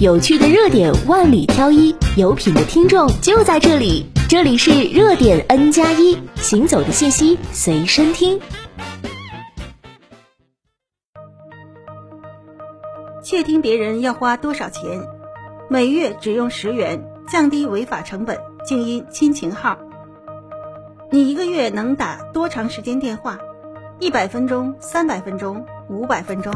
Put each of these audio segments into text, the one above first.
有趣的热点万里挑一，有品的听众就在这里。这里是热点 N 加一，行走的信息随身听。窃听别人要花多少钱？每月只用十元，降低违法成本。静音亲情号。你一个月能打多长时间电话？一百分钟、三百分钟、五百分钟？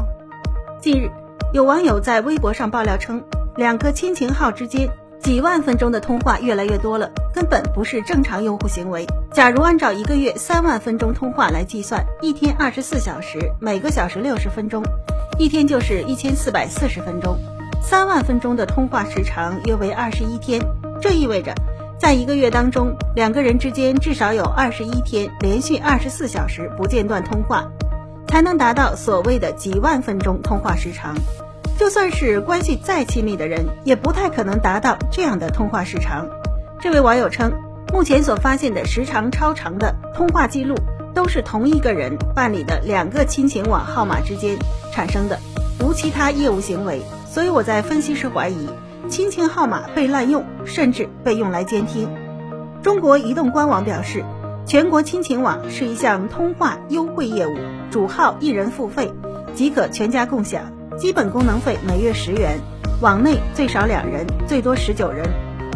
近日，有网友在微博上爆料称，两个亲情号之间几万分钟的通话越来越多了，根本不是正常用户行为。假如按照一个月三万分钟通话来计算，一天二十四小时，每个小时六十分钟，一天就是一千四百四十分钟。三万分钟的通话时长约为二十一天，这意味着，在一个月当中，两个人之间至少有二十一天连续二十四小时不间断通话。才能达到所谓的几万分钟通话时长，就算是关系再亲密的人，也不太可能达到这样的通话时长。这位网友称，目前所发现的时长超长的通话记录，都是同一个人办理的两个亲情网号码之间产生的，无其他业务行为。所以我在分析时怀疑，亲情号码被滥用，甚至被用来监听。中国移动官网表示。全国亲情网是一项通话优惠业务，主号一人付费即可全家共享，基本功能费每月十元，网内最少两人，最多十九人，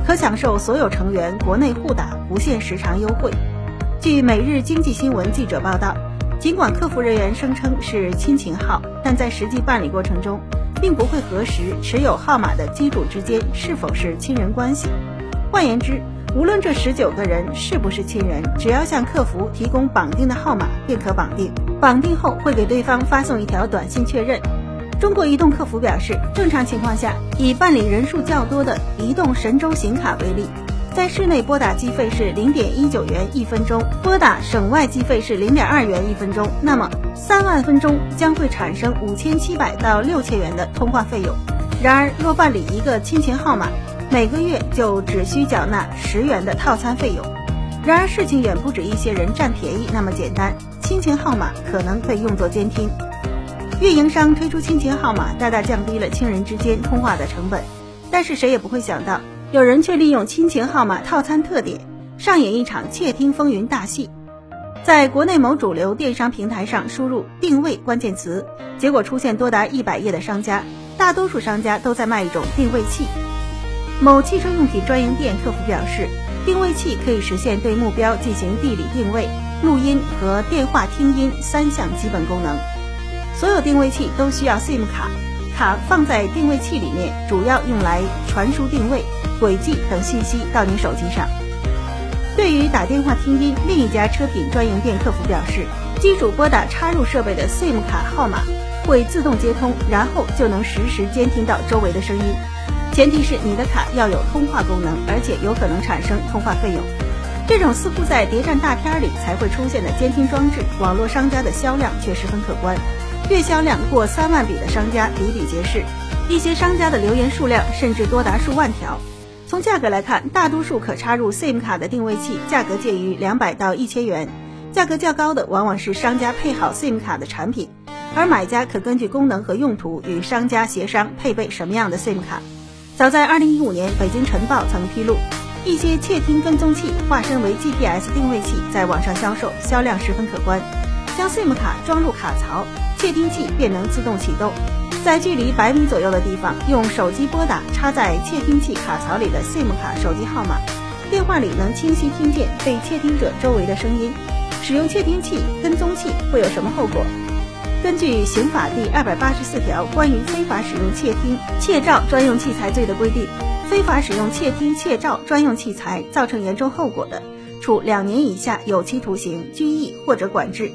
可享受所有成员国内互打不限时长优惠。据每日经济新闻记者报道，尽管客服人员声称是亲情号，但在实际办理过程中，并不会核实持有号码的机主之间是否是亲人关系。换言之，无论这十九个人是不是亲人，只要向客服提供绑定的号码便可绑定。绑定后会给对方发送一条短信确认。中国移动客服表示，正常情况下，以办理人数较多的移动神州行卡为例，在市内拨打计费是零点一九元一分钟，拨打省外计费是零点二元一分钟。那么三万分钟将会产生五千七百到六千元的通话费用。然而，若办理一个亲情号码，每个月就只需缴纳十元的套餐费用。然而，事情远不止一些人占便宜那么简单。亲情号码可能被用作监听，运营商推出亲情号码，大大降低了亲人之间通话的成本。但是，谁也不会想到，有人却利用亲情号码套餐特点，上演一场窃听风云大戏。在国内某主流电商平台上输入“定位”关键词，结果出现多达一百页的商家，大多数商家都在卖一种定位器。某汽车用品专营店客服表示，定位器可以实现对目标进行地理定位、录音和电话听音三项基本功能。所有定位器都需要 SIM 卡，卡放在定位器里面，主要用来传输定位、轨迹等信息到你手机上。对于打电话听音，另一家车品专营店客服表示，机主拨打插入设备的 SIM 卡号码会自动接通，然后就能实时监听到周围的声音。前提是你的卡要有通话功能，而且有可能产生通话费用。这种似乎在谍战大片里才会出现的监听装置，网络商家的销量却十分可观，月销量过三万笔的商家比比皆是。一些商家的留言数量甚至多达数万条。从价格来看，大多数可插入 SIM 卡的定位器价格介于两百到一千元，价格较高的往往是商家配好 SIM 卡的产品，而买家可根据功能和用途与商家协商配备什么样的 SIM 卡。早在二零一五年，北京晨报曾披露，一些窃听跟踪器化身为 GPS 定位器，在网上销售，销量十分可观。将 SIM 卡装入卡槽，窃听器便能自动启动，在距离百米左右的地方，用手机拨打插在窃听器卡槽里的 SIM 卡手机号码，电话里能清晰听见被窃听者周围的声音。使用窃听器跟踪器会有什么后果？根据刑法第二百八十四条关于非法使用窃听、窃照专用器材罪的规定，非法使用窃听、窃照专用器材造成严重后果的，处两年以下有期徒刑、拘役或者管制。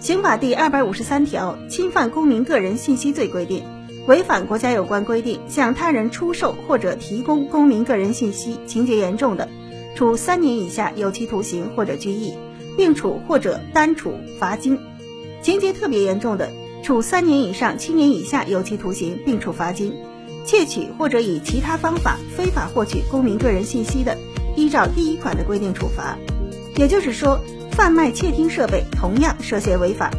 刑法第二百五十三条侵犯公民个人信息罪规定，违反国家有关规定向他人出售或者提供公民个人信息，情节严重的，处三年以下有期徒刑或者拘役，并处或者单处罚金。情节特别严重的，处三年以上七年以下有期徒刑，并处罚金；窃取或者以其他方法非法获取公民个人信息的，依照第一款的规定处罚。也就是说，贩卖窃听设备同样涉嫌违法。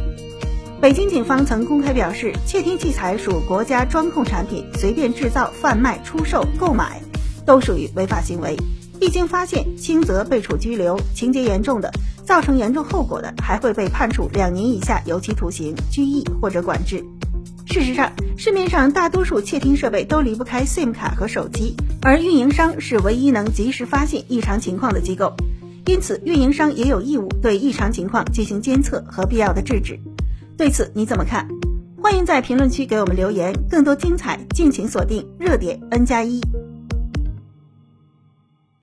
北京警方曾公开表示，窃听器材属国家专控产品，随便制造、贩卖、出售、购买都属于违法行为。一经发现，轻则被处拘留，情节严重的、造成严重后果的，还会被判处两年以下有期徒刑、拘役或者管制。事实上，市面上大多数窃听设备都离不开 SIM 卡和手机，而运营商是唯一能及时发现异常情况的机构，因此运营商也有义务对异常情况进行监测和必要的制止。对此你怎么看？欢迎在评论区给我们留言，更多精彩敬请锁定热点 N 加一。